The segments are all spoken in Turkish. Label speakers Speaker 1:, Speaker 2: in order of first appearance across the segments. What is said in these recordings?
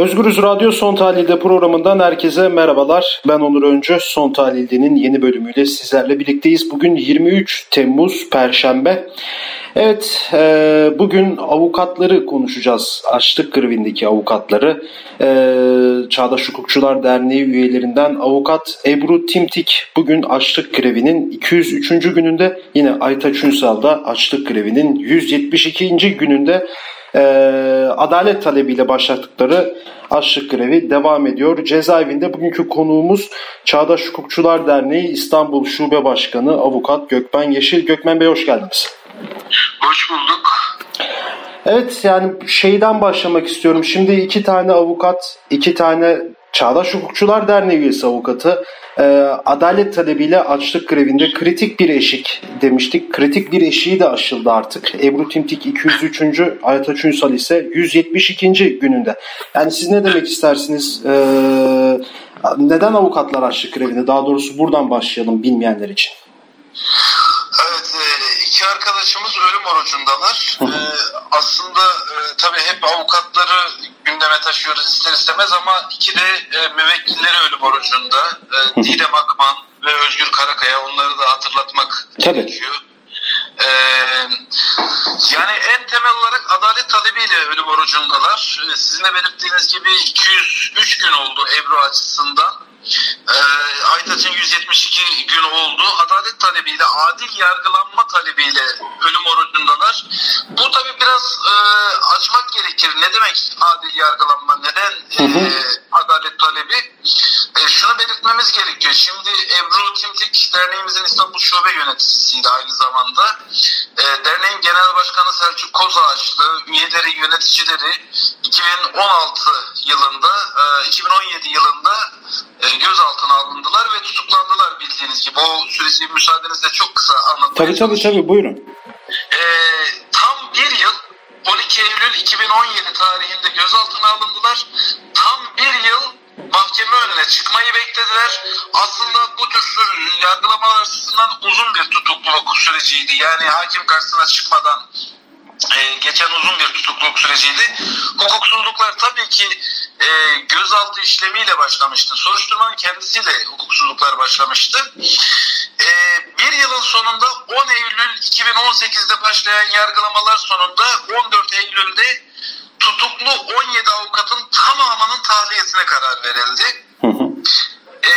Speaker 1: Özgürüz Radyo Son Tahlil'de programından herkese merhabalar. Ben Onur Öncü. Son Tahlil'de'nin yeni bölümüyle sizlerle birlikteyiz. Bugün 23 Temmuz Perşembe. Evet, e, bugün avukatları konuşacağız. Açlık grevindeki avukatları. E, Çağdaş Hukukçular Derneği üyelerinden avukat Ebru Timtik bugün açlık grevinin 203. gününde. Yine Aytaç Ünsal da açlık grevinin 172. gününde e, adalet talebiyle başlattıkları açlık grevi devam ediyor. Cezaevinde bugünkü konuğumuz Çağdaş Hukukçular Derneği İstanbul Şube Başkanı Avukat Gökmen Yeşil. Gökmen Bey hoş geldiniz.
Speaker 2: Hoş bulduk.
Speaker 1: Evet yani şeyden başlamak istiyorum. Şimdi iki tane avukat, iki tane Çağdaş Hukukçular Derneği üyesi avukatı e, adalet talebiyle açlık grevinde kritik bir eşik demiştik. Kritik bir eşiği de aşıldı artık. Ebru Timtik 203. Ayataç Ünsal ise 172. gününde. Yani siz ne demek istersiniz? E, neden avukatlar açlık grevinde? Daha doğrusu buradan başlayalım bilmeyenler için.
Speaker 2: Evet, e, iki arkadaşımız ölüm orucundalar. ee, aslında e, tabii hep avukatları gündeme taşıyoruz ister istemez ama iki de e, müvekkilleri ölüm orucunda. E, Didem Akman ve Özgür Karakaya onları da hatırlatmak tabii. gerekiyor. Ee, yani en temel olarak adalet talebiyle ölüm orucundalar. Ee, sizin de belirttiğiniz gibi 203 gün oldu Ebru açısından. Ee, Aytaç'ın 172 gün oldu. Adalet talebiyle, adil yargılanma talebiyle ölüm orucundalar. Bu tabi biraz e, açmak gerekir. Ne demek adil yargılanma? Neden e, adalet talebi? E, şunu belirtmemiz gerekiyor. Şimdi Ebru Timtik derneğimizin İstanbul Şube yöneticisiydi aynı zamanda. E, derneğin genel başkanı Selçuk Kozağaçlı, üyeleri, yöneticileri 2016 yılında, e, 2017 yılında e, gözaltına alındılar ve tutuklandılar bildiğiniz gibi. O süreci müsaadenizle çok kısa anlatmaya
Speaker 1: Tabii tabii tabii buyurun.
Speaker 2: E, tam bir yıl 12 Eylül 2017 tarihinde gözaltına alındılar. Tam bir yıl mahkeme önüne çıkmayı beklediler. Aslında bu tür yargılamalar açısından uzun bir tutukluluk süreciydi. Yani hakim karşısına çıkmadan e, geçen uzun bir tutukluluk süreciydi. Hukuksuzluklar tabii ki e, gözaltı işlemiyle başlamıştı. Soruşturmanın kendisiyle hukuksuzluklar başlamıştı. E, bir yılın sonunda 10 Eylül 2018'de başlayan yargılamalar sonunda 14 Eylül'de tutuklu 17 avukatın tamamının tahliyesine karar verildi. Hı hı. E,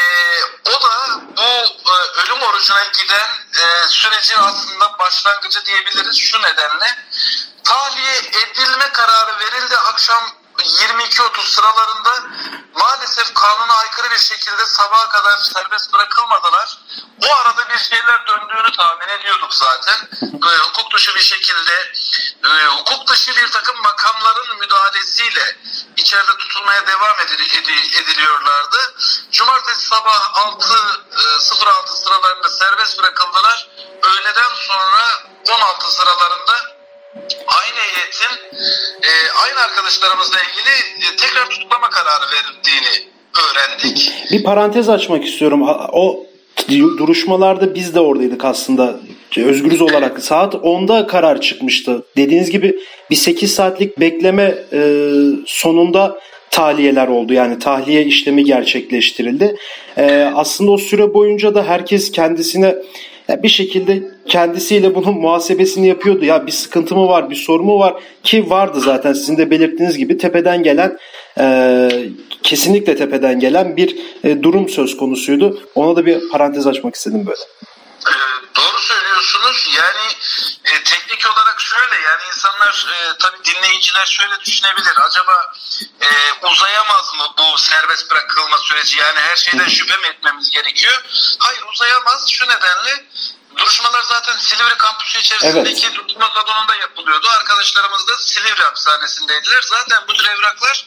Speaker 2: o da bu e, ölüm orucuna giden e, sürecin aslında başlangıcı diyebiliriz şu nedenle. Tahliye edilme kararı verildi akşam 22.30 sıralarında maalesef kanuna aykırı bir şekilde sabaha kadar serbest bırakılmadılar. O arada bir şeyler döndüğünü tahmin ediyorduk zaten. E, hukuk dışı bir şekilde e, hukuk dışı bir takım makamların müdahalesiyle içeride tutulmaya devam ediliyorlardı. Cumartesi sabah 6.06 e, sıralarında serbest bırakıldılar. Öğleden sonra 16 sıralarında aynı heyetin e, aynı arkadaşlarımızla ilgili e, tekrar tutuklama kararı verildiğini öğrendik.
Speaker 1: Bir parantez açmak istiyorum. O duruşmalarda biz de oradaydık aslında. Özgürüz olarak saat 10'da karar çıkmıştı. Dediğiniz gibi bir 8 saatlik bekleme sonunda tahliyeler oldu. Yani tahliye işlemi gerçekleştirildi. E, aslında o süre boyunca da herkes kendisine bir şekilde kendisiyle bunun muhasebesini yapıyordu. Ya bir sıkıntı mı var, bir sorun mu var ki vardı zaten sizin de belirttiğiniz gibi tepeden gelen e, kesinlikle tepeden gelen bir e, durum söz konusuydu. Ona da bir parantez açmak istedim böyle.
Speaker 2: Ee, doğru söylüyorsunuz. Yani e, teknik olarak şöyle yani insanlar e, tabii dinleyiciler şöyle düşünebilir. Acaba e, uzayamaz mı bu serbest bırakılma süreci? Yani her şeyden şüphe mi etmemiz gerekiyor? Hayır uzayamaz. Şu nedenle Duruşmalar zaten Silivri kampüsü içerisindeki evet. duruşma salonunda yapılıyordu. Arkadaşlarımız da Silivri hapishanesindeydiler. Zaten bu tür evraklar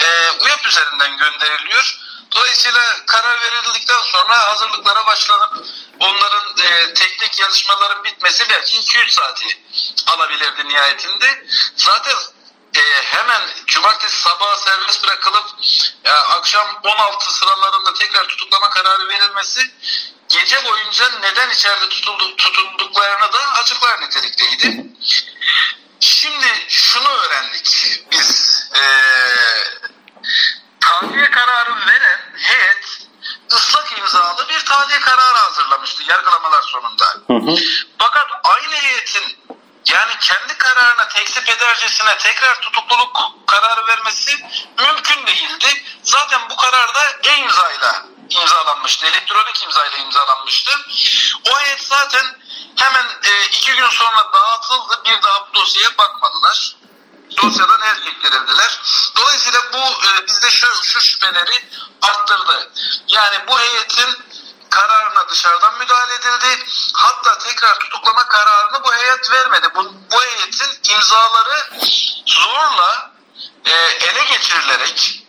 Speaker 2: e, UYAP üzerinden gönderiliyor. Dolayısıyla karar verildikten sonra hazırlıklara başlanıp onların e, teknik yazışmaların bitmesi belki 2-3 saati alabilirdi nihayetinde. Zaten e, hemen cumartesi sabah serbest bırakılıp e, akşam 16 sıralarında tekrar tutuklama kararı verilmesi gece boyunca neden içeride tutuldu, tutunduklarını da açıklar nitelikteydi. Şimdi şunu öğrendik biz. E, heyet ıslak imzalı bir tahliye kararı hazırlamıştı yargılamalar sonunda. Hı hı. Fakat aynı heyetin yani kendi kararına tekzip edercesine tekrar tutukluluk kararı vermesi mümkün değildi. Zaten bu karar da e-imzayla imzalanmıştı. Elektronik imzayla imzalanmıştı. O heyet zaten hemen e, iki gün sonra dağıtıldı. Bir daha bu dosyaya bakmadılar. Dosyadan el çektirildiler. Dolayısıyla bu e, bizde şu, şu şüpheleri arttırdı. Yani bu heyetin kararına dışarıdan müdahale edildi. Hatta tekrar tutuklama kararını bu heyet vermedi. Bu, bu heyetin imzaları zorla e, ele geçirilerek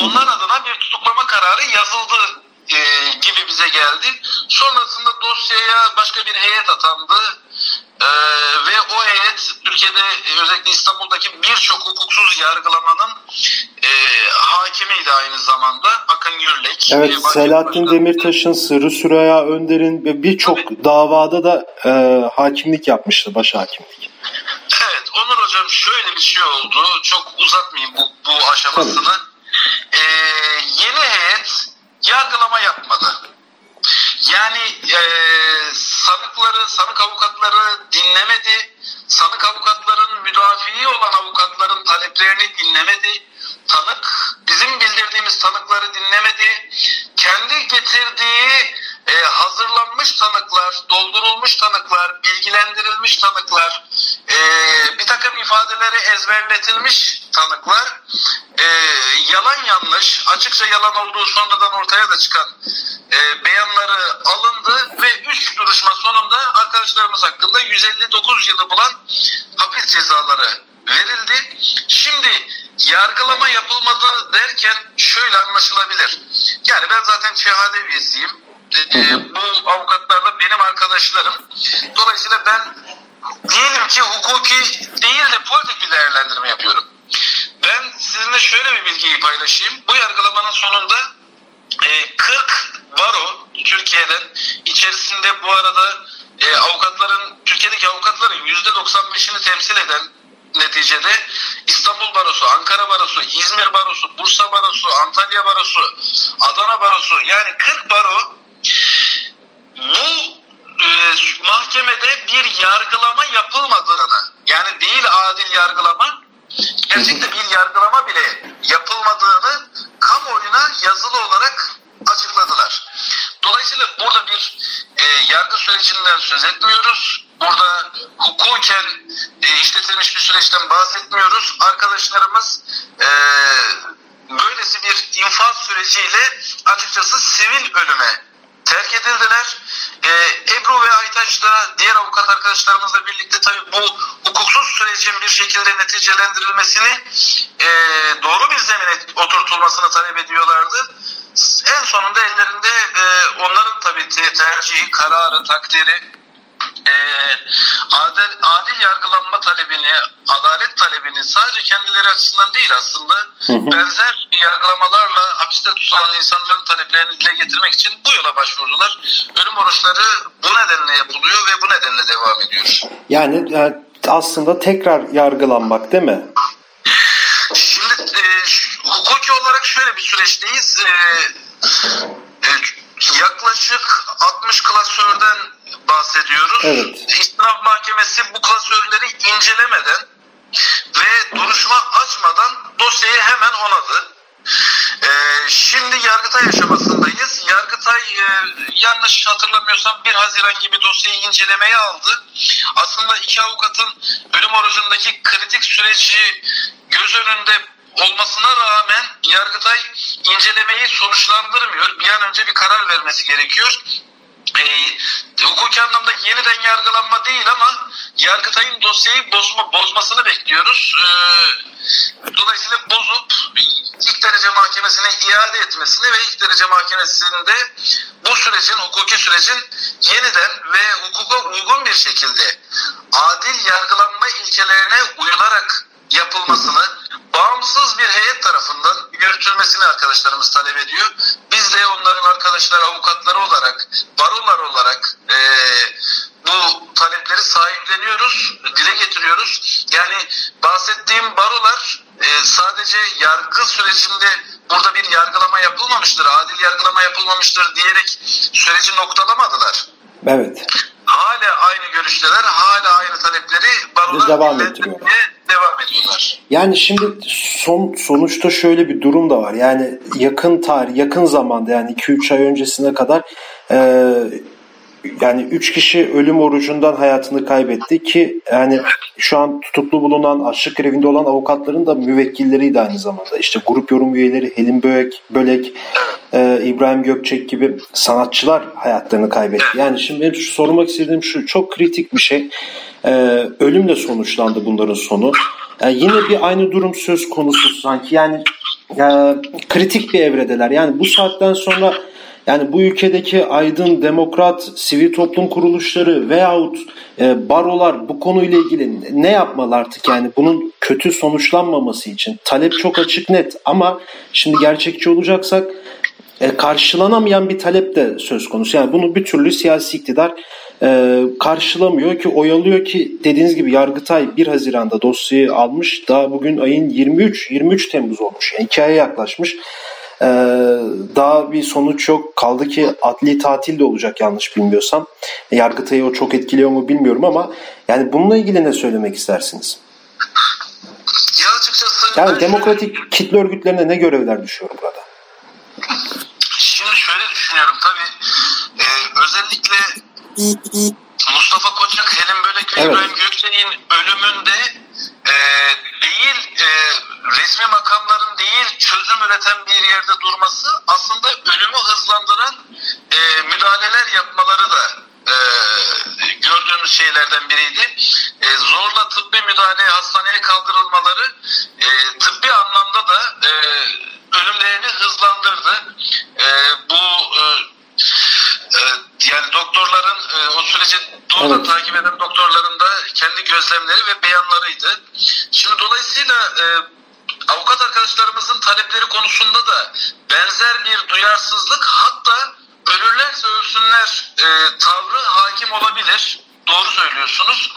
Speaker 2: onlar adına bir tutuklama kararı yazıldı e, gibi bize geldi. Sonrasında dosyaya başka bir heyet atandı. Ee, ve o heyet Türkiye'de özellikle İstanbul'daki birçok hukuksuz yargılamanın e, hakimiydi aynı zamanda. Akın Gürlek.
Speaker 1: Evet e, Selahattin Demirtaş'ın, Sırrı Süreyya Önder'in ve birçok davada da e, hakimlik yapmıştı, baş hakimlik.
Speaker 2: Evet Onur Hocam şöyle bir şey oldu. Çok uzatmayayım bu, bu aşamasını. Ee, yeni heyet yargılama yapmadı. Yani e, sanıkları, sanık avukatları dinlemedi. Sanık avukatların müdafiği olan avukatların taleplerini dinlemedi. Tanık, bizim bildirdiğimiz tanıkları dinlemedi. Kendi getirdiği e, hazırlanmış tanıklar, doldurulmuş tanıklar, bilgilendirilmiş tanıklar, e, bir takım ifadeleri ezberletilmiş tanıklar, e, yalan yanlış, açıkça yalan olduğu sonradan ortaya da çıkan e, beyanları alındı ve 3 duruşma sonunda arkadaşlarımız hakkında 159 yılı bulan hapis cezaları verildi. Şimdi yargılama yapılmadı derken şöyle anlaşılabilir. Yani ben zaten şehade üyesiyim e, bu avukatlarla benim arkadaşlarım. Dolayısıyla ben diyelim ki hukuki değil de politik bir değerlendirme yapıyorum. Ben sizinle şöyle bir bilgiyi paylaşayım. Bu yargılamanın sonunda e, 40 baro Türkiye'den içerisinde bu arada e, avukatların Türkiye'deki avukatların %95'ini temsil eden neticede İstanbul Barosu, Ankara Barosu, İzmir Barosu, Bursa Barosu, Antalya Barosu, Adana Barosu yani 40 baro bu e, mahkemede bir yargılama yapılmadığını yani değil adil yargılama gerçekte bir yargılama bile yapılmadığını kamuoyuna yazılı olarak açıkladılar. Dolayısıyla burada bir e, yargı sürecinden söz etmiyoruz. Burada hukuken e, işletilmiş bir süreçten bahsetmiyoruz. Arkadaşlarımız e, böylesi bir infaz süreciyle açıkçası sivil ölüme terk edildiler. Ee, Ebru ve Aytaç da diğer avukat arkadaşlarımızla birlikte tabii bu hukuksuz sürecin bir şekilde neticelendirilmesini e, doğru bir zemine oturtulmasını talep ediyorlardı. En sonunda ellerinde e, onların tabii tercihi, kararı, takdiri e, adil, adil yargılanma talebini, adalet talebini sadece kendileri açısından değil aslında hı hı. benzer yargılamalarla hapiste tutulan insanların taleplerini dile getirmek için bu yola başvurdular. Ölüm oruçları bu nedenle yapılıyor ve bu nedenle devam ediyor.
Speaker 1: Yani, yani aslında tekrar yargılanmak değil mi?
Speaker 2: Şimdi e, hukuki olarak şöyle bir süreçteyiz. E, e, yaklaşık 60 klasörden bahsediyoruz. Evet. İstinaf Mahkemesi bu klasörleri incelemeden ve duruşma açmadan dosyayı hemen onadı. Ee, şimdi Yargıtay aşamasındayız. Yargıtay e, yanlış hatırlamıyorsam 1 Haziran gibi dosyayı incelemeye aldı. Aslında iki avukatın ölüm orucundaki kritik süreci göz önünde olmasına rağmen Yargıtay incelemeyi sonuçlandırmıyor. Bir an önce bir karar vermesi gerekiyor hukuki anlamda yeniden yargılanma değil ama Yargıtay'ın dosyayı bozma, bozmasını bekliyoruz. E, dolayısıyla bozup ilk derece mahkemesine iade etmesini ve ilk derece mahkemesinde bu sürecin, hukuki sürecin yeniden ve hukuka uygun bir şekilde adil yargılanma ilkelerine uyularak yapılmasını bağımsız bir heyet tarafından yürütülmesini arkadaşlarımız talep ediyor. Biz de onların arkadaşlar avukatları olarak, barolar olarak e, bu talepleri sahipleniyoruz, dile getiriyoruz. Yani bahsettiğim barolar e, sadece yargı sürecinde burada bir yargılama yapılmamıştır, adil yargılama yapılmamıştır diyerek süreci noktalamadılar.
Speaker 1: Evet.
Speaker 2: Hala aynı görüşteler, hala aynı talepleri barolar
Speaker 1: devam ettiriyorlar.
Speaker 2: Devam ediyorlar.
Speaker 1: Yani şimdi son sonuçta şöyle bir durum da var. Yani yakın tarih, yakın zamanda yani 2-3 ay öncesine kadar e, yani 3 kişi ölüm orucundan hayatını kaybetti ki yani şu an tutuklu bulunan açlık grevinde olan avukatların da müvekkilleriydi aynı zamanda. İşte grup yorum üyeleri Helin Bölek, Bölek e, İbrahim Gökçek gibi sanatçılar hayatlarını kaybetti. Yani şimdi benim şu sormak istediğim şu çok kritik bir şey. E, ölümle sonuçlandı bunların sonu. Yani yine bir aynı durum söz konusu sanki. Yani e, kritik bir evredeler. Yani bu saatten sonra yani bu ülkedeki aydın, demokrat, sivil toplum kuruluşları veyahut e, barolar bu konuyla ilgili ne yapmalı artık yani bunun kötü sonuçlanmaması için? Talep çok açık net ama şimdi gerçekçi olacaksak e, karşılanamayan bir talep de söz konusu. Yani bunu bir türlü siyasi iktidar e, karşılamıyor ki oyalıyor ki dediğiniz gibi Yargıtay 1 Haziran'da dosyayı almış. Daha bugün ayın 23 23 Temmuz olmuş. Yani iki aya yaklaşmış. Ee, daha bir sonuç yok. Kaldı ki adli tatil de olacak yanlış bilmiyorsam. Yargıtay'ı o çok etkiliyor mu bilmiyorum ama yani bununla ilgili ne söylemek istersiniz?
Speaker 2: Ya açıkçası
Speaker 1: yani demokratik şöyle... kitle örgütlerine ne görevler düşüyor burada?
Speaker 2: Şimdi şöyle düşünüyorum tabii e, özellikle Mustafa Koçak, Helen Bölek ve evet. İbrahim Gökçek'in ölümünde resmi makamların değil çözüm üreten bir yerde durması aslında ölümü hızlandıran e, müdahaleler yapmaları da e, gördüğümüz şeylerden biriydi. E, zorla tıbbi müdahale hastaneye kaldırılmaları e, tıbbi anlamda da e, ölümlerini hızlandırdı. E, bu e, e, yani doktorların e, o süreci doğrudan evet. takip eden doktorların da kendi gözlemleri ve beyanlarıydı. Şimdi dolayısıyla e, avukat arkadaşlarımızın talepleri konusunda da benzer bir duyarsızlık hatta ölürlerse ölsünler e, tavrı hakim olabilir. Doğru söylüyorsunuz.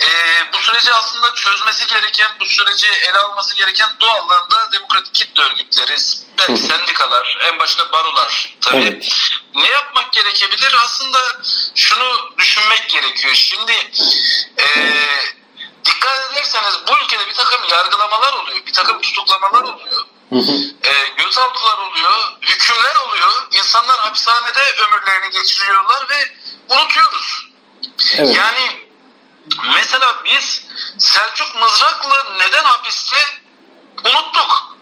Speaker 2: E, bu süreci aslında çözmesi gereken, bu süreci ele alması gereken doğallığında demokratik kitle örgütleri, belki sendikalar, en başta barolar tabii. Evet. Ne yapmak gerekebilir? Aslında şunu düşünmek gerekiyor. Şimdi e, dikkat ederseniz bu ülkede bir takım yargılamalar oluyor, bir takım tutuklamalar oluyor. E, gözaltılar oluyor, hükümler oluyor. İnsanlar hapishanede ömürlerini geçiriyorlar ve unutuyoruz. Evet. Yani mesela biz Selçuk Mızraklı neden hapiste unuttuk.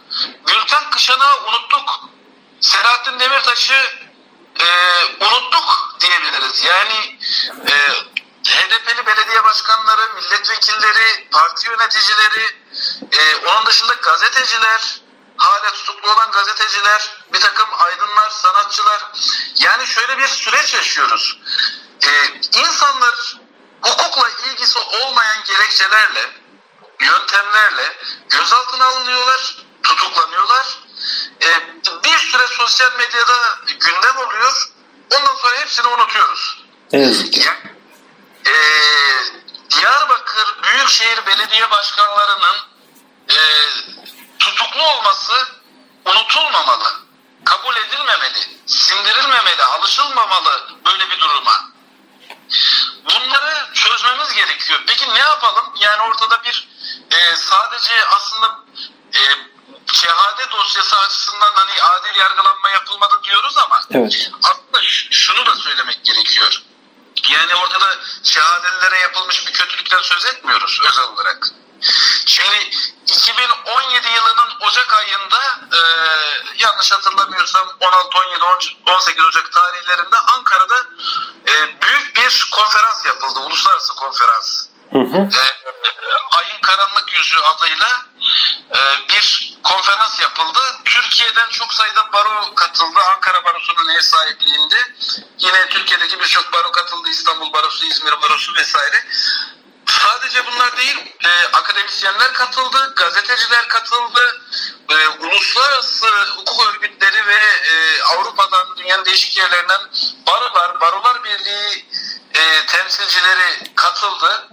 Speaker 2: Gülten Kışan'ı unuttuk. Selahattin Demirtaş'ı e, unuttuk diyebiliriz. Yani e, HDP'li belediye başkanları, milletvekilleri, parti yöneticileri, e, onun dışında gazeteciler, hala tutuklu olan gazeteciler, bir takım aydınlar, sanatçılar. Yani şöyle bir süreç yaşıyoruz. E, insanlar hukukla ilgisi olmayan gerekçelerle, yöntemlerle gözaltına alınıyorlar, tutuklanıyorlar. E, bir süre sosyal medyada gündem oluyor. Ondan sonra hepsini unutuyoruz.
Speaker 1: Evet. Yani,
Speaker 2: e, Diyarbakır Büyükşehir Belediye Başkanlarının e, tutuklu olması unutulmamalı, kabul edilmemeli, sindirilmemeli, alışılmamalı böyle bir duruma. Bunları çözmemiz gerekiyor. Peki ne yapalım? Yani ortada bir e, sadece aslında e, şehadet dosyası açısından hani adil yargılanma yapılmadı diyoruz ama
Speaker 1: evet.
Speaker 2: aslında şunu da söylemek gerekiyor. Yani ortada şehadelilere yapılmış bir kötülükten söz etmiyoruz özel olarak. Şimdi 2017 yılının Ocak ayında e, yanlış hatırlamıyorsam 16, 17, 18 Ocak tarihlerinde Ankara'da e, büyük bir konferans yapıldı. Uluslararası konferans. Hı hı. E, Ayın Karanlık Yüzü adıyla e, bir konferans yapıldı. Türkiye'den çok sayıda baro katıldı. Ankara Barosu'nun ev sahipliğinde. Yine Türkiye'deki birçok baro katıldı. İstanbul Barosu, İzmir Barosu vesaire. Sadece bunlar değil, e, akademisyenler katıldı, gazeteciler katıldı, e, uluslararası hukuk örgütleri ve e, Avrupa'dan, dünyanın değişik yerlerinden barolar, barolar birliği e, temsilcileri katıldı.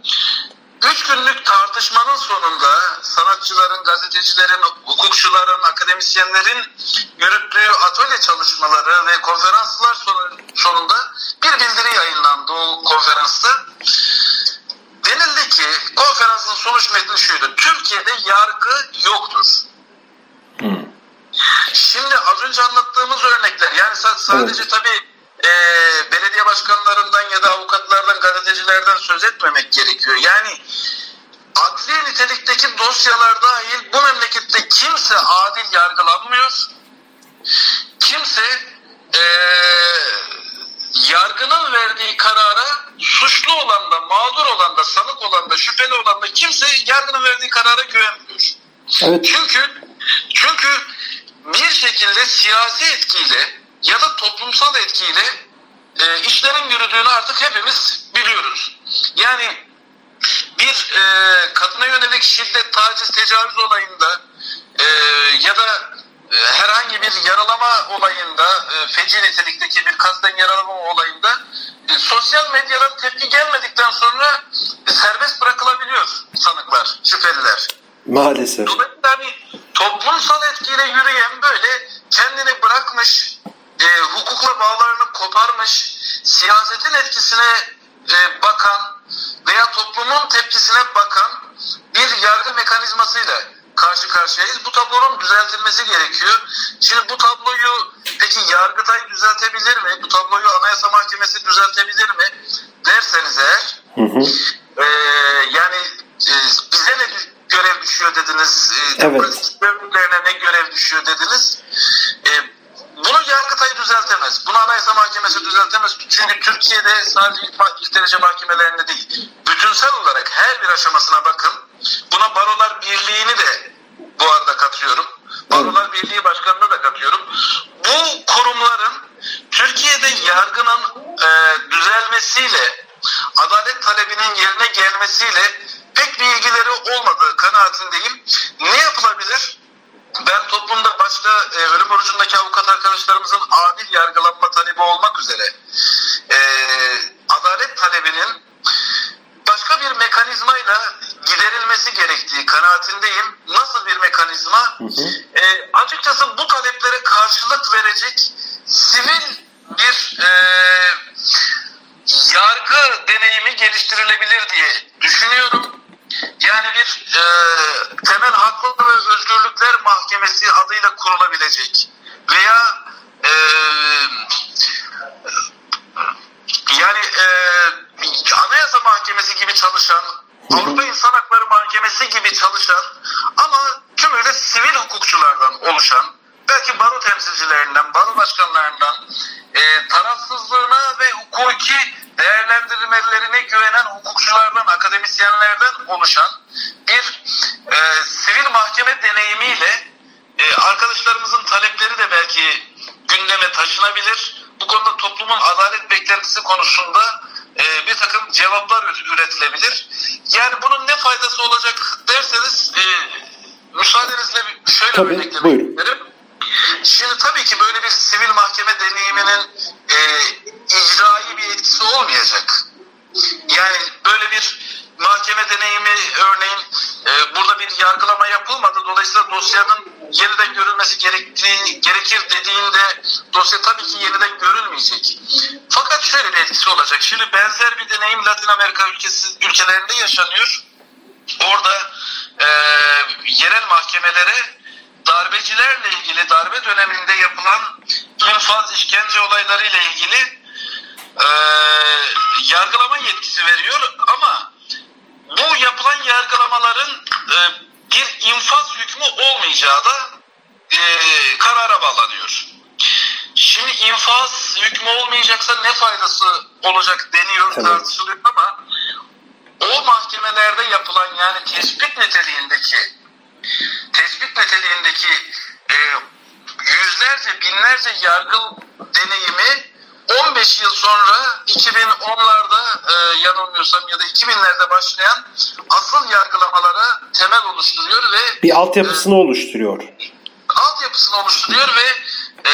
Speaker 2: Üç günlük tartışmanın sonunda sanatçıların, gazetecilerin, hukukçuların, akademisyenlerin yürüttüğü atölye çalışmaları ve konferanslar sonunda bir bildiri yayınlandı o konferansta. Denildi ki konferansın sonuç metni şuydu. Türkiye'de yargı yoktur. Şimdi az önce anlattığımız örnekler yani sadece evet. tabii e, belediye başkanlarından ya da avukatlardan, gazetecilerden söz etmemek gerekiyor. Yani adli nitelikteki dosyalar dahil bu memlekette kimse adil yargılanmıyor. Kimse e, yargının verdiği karara suçlu olan da, mağdur olan da, sanık olan da, şüpheli olan da kimse yargının verdiği karara güvenmiyor. Evet. Çünkü çünkü bir şekilde siyasi etkiyle ya da toplumsal etkiyle e, işlerin yürüdüğünü artık hepimiz biliyoruz. Yani bir e, kadına yönelik şiddet, taciz, tecavüz olayında e, ya da e, herhangi bir yaralama olayında, e, feci nitelikteki bir kasten yaralama olayında e, sosyal medyadan tepki gelmedikten sonra e, serbest bırakılabiliyor sanıklar, şüpheliler.
Speaker 1: Maalesef.
Speaker 2: Dolayısıyla hani toplumsal etkiyle yürüyen böyle kendini bırakmış, e, hukukla bağlarını koparmış, siyasetin etkisine e, bakan veya toplumun tepkisine bakan bir yargı mekanizmasıyla karşı karşıyayız. Bu tablonun düzeltilmesi gerekiyor. Şimdi bu tabloyu peki Yargıtay düzeltebilir mi? Bu tabloyu Anayasa Mahkemesi düzeltebilir mi? Derseniz eğer hı hı. E, yani e, bize ne görev düşüyor dediniz? E, evet. Ne görev düşüyor dediniz? Yargıtay düzeltemez. Bunu Anayasa Mahkemesi düzeltemez. Çünkü Türkiye'de sadece ilk, ilk derece mahkemelerinde değil, bütünsel olarak her bir aşamasına bakın. Buna Barolar Birliği'ni de bu arada katıyorum. Barolar Birliği Başkanı'nı da katıyorum. Bu kurumların Türkiye'de yargının e, düzelmesiyle, adalet talebinin yerine gelmesiyle pek bir ilgileri olmadığı kanaatindeyim. Ne yapılabilir? ben toplumda başta e, ölüm orucundaki avukat arkadaşlarımızın adil yargılanma talebi olmak üzere e, adalet talebinin başka bir mekanizmayla giderilmesi gerektiği kanaatindeyim. Nasıl bir mekanizma? Hı hı. E, açıkçası bu taleplere karşılık verecek sivil bir e, yargı deneyimi geliştirilebilir diye düşünüyorum. Yani bir e, temel haklı ve özgürlükler mahkemesi adıyla kurulabilecek veya e, yani e, anayasa mahkemesi gibi çalışan Avrupa İnsan Hakları Mahkemesi gibi çalışan ama tümüyle sivil hukukçulardan oluşan belki baro temsilcilerinden, baro başkanlarından e, tarafsızlığına ve hukuki değerlendirmelerine güvenen hukukçulardan, akademisyenlerden oluşan bir e, sivil mahkeme deneyimiyle e, arkadaşlarımızın talepleri de belki gündeme taşınabilir. Bu konuda toplumun adalet beklentisi konusunda e, bir takım cevaplar üretilebilir. Yani bunun ne faydası olacak derseniz e, müsaadenizle şöyle Tabii, örneklemek isterim. Şimdi tabii ki böyle bir sivil mahkeme deneyiminin e, icraî bir etkisi olmayacak. Yani böyle bir mahkeme deneyimi örneğin e, burada bir yargılama yapılmadı. Dolayısıyla dosyanın yeniden görülmesi gerektiği gerekir dediğinde dosya tabii ki yeniden görülmeyecek. Fakat şöyle bir etkisi olacak. Şimdi benzer bir deneyim Latin Amerika ülkesi ülkelerinde yaşanıyor. Orada e, yerel mahkemelere darbecilerle ilgili darbe döneminde yapılan infaz işkence olayları ile ilgili e, yargılama yetkisi veriyor ama bu yapılan yargılamaların e, bir infaz hükmü olmayacağı da e, karara bağlanıyor. Şimdi infaz hükmü olmayacaksa ne faydası olacak deniyor evet. tartışılıyor ama o mahkemelerde yapılan yani tespit niteliğindeki tespit niteliğindeki e, yüzlerce binlerce yargı deneyimi 15 yıl sonra 2010'larda e, yanılmıyorsam ya da 2000'lerde başlayan asıl yargılamalara temel oluşturuyor ve
Speaker 1: bir altyapısını e, oluşturuyor.
Speaker 2: Altyapısını oluşturuyor ve e,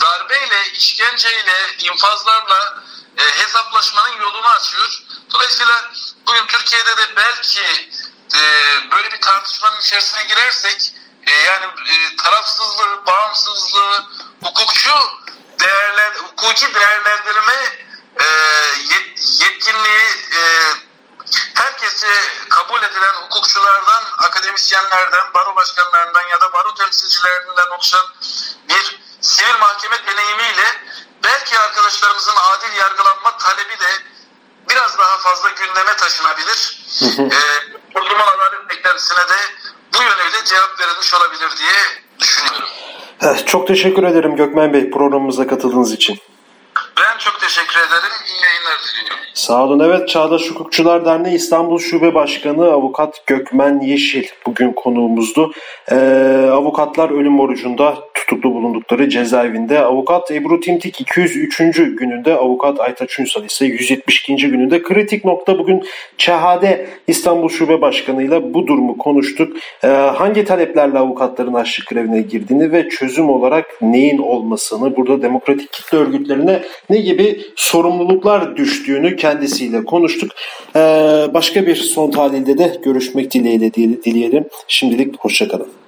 Speaker 2: darbeyle, işkenceyle, infazlarla e, hesaplaşmanın yolunu açıyor. Dolayısıyla bugün Türkiye'de de belki e, böyle bir tartışmanın içerisine girersek e, yani e, tarafsızlığı, bağımsızlığı, hukukçu değerler, hukuki değerlendirme e, yet, yetkinliği e, herkese kabul edilen hukukçulardan, akademisyenlerden, baro başkanlarından ya da baro temsilcilerinden oluşan bir sivil mahkeme deneyimiyle belki arkadaşlarımızın adil yargılanma talebi de biraz daha fazla gündeme taşınabilir. e, toplumun adalet beklentisine de bu yönüyle cevap verilmiş olabilir diye düşünüyorum.
Speaker 1: Çok teşekkür ederim Gökmen Bey programımıza katıldığınız için.
Speaker 2: Ben çok teşekkür ederim. İyi yayınlar diliyorum.
Speaker 1: Sağ olun. Evet Çağdaş Hukukçular Derneği İstanbul Şube Başkanı Avukat Gökmen Yeşil bugün konuğumuzdu. Ee, avukatlar ölüm orucunda tutuklu bulundukları cezaevinde. Avukat Ebru Timtik 203. gününde, avukat Aytaç Ünsal ise 172. gününde. Kritik nokta bugün Çehade İstanbul Şube Başkanı ile bu durumu konuştuk. Ee, hangi taleplerle avukatların açlık grevine girdiğini ve çözüm olarak neyin olmasını, burada demokratik kitle örgütlerine ne gibi sorumluluklar düştüğünü kendisiyle konuştuk. Ee, başka bir son tahlilde de görüşmek dileğiyle dileyelim. Şimdilik hoşçakalın.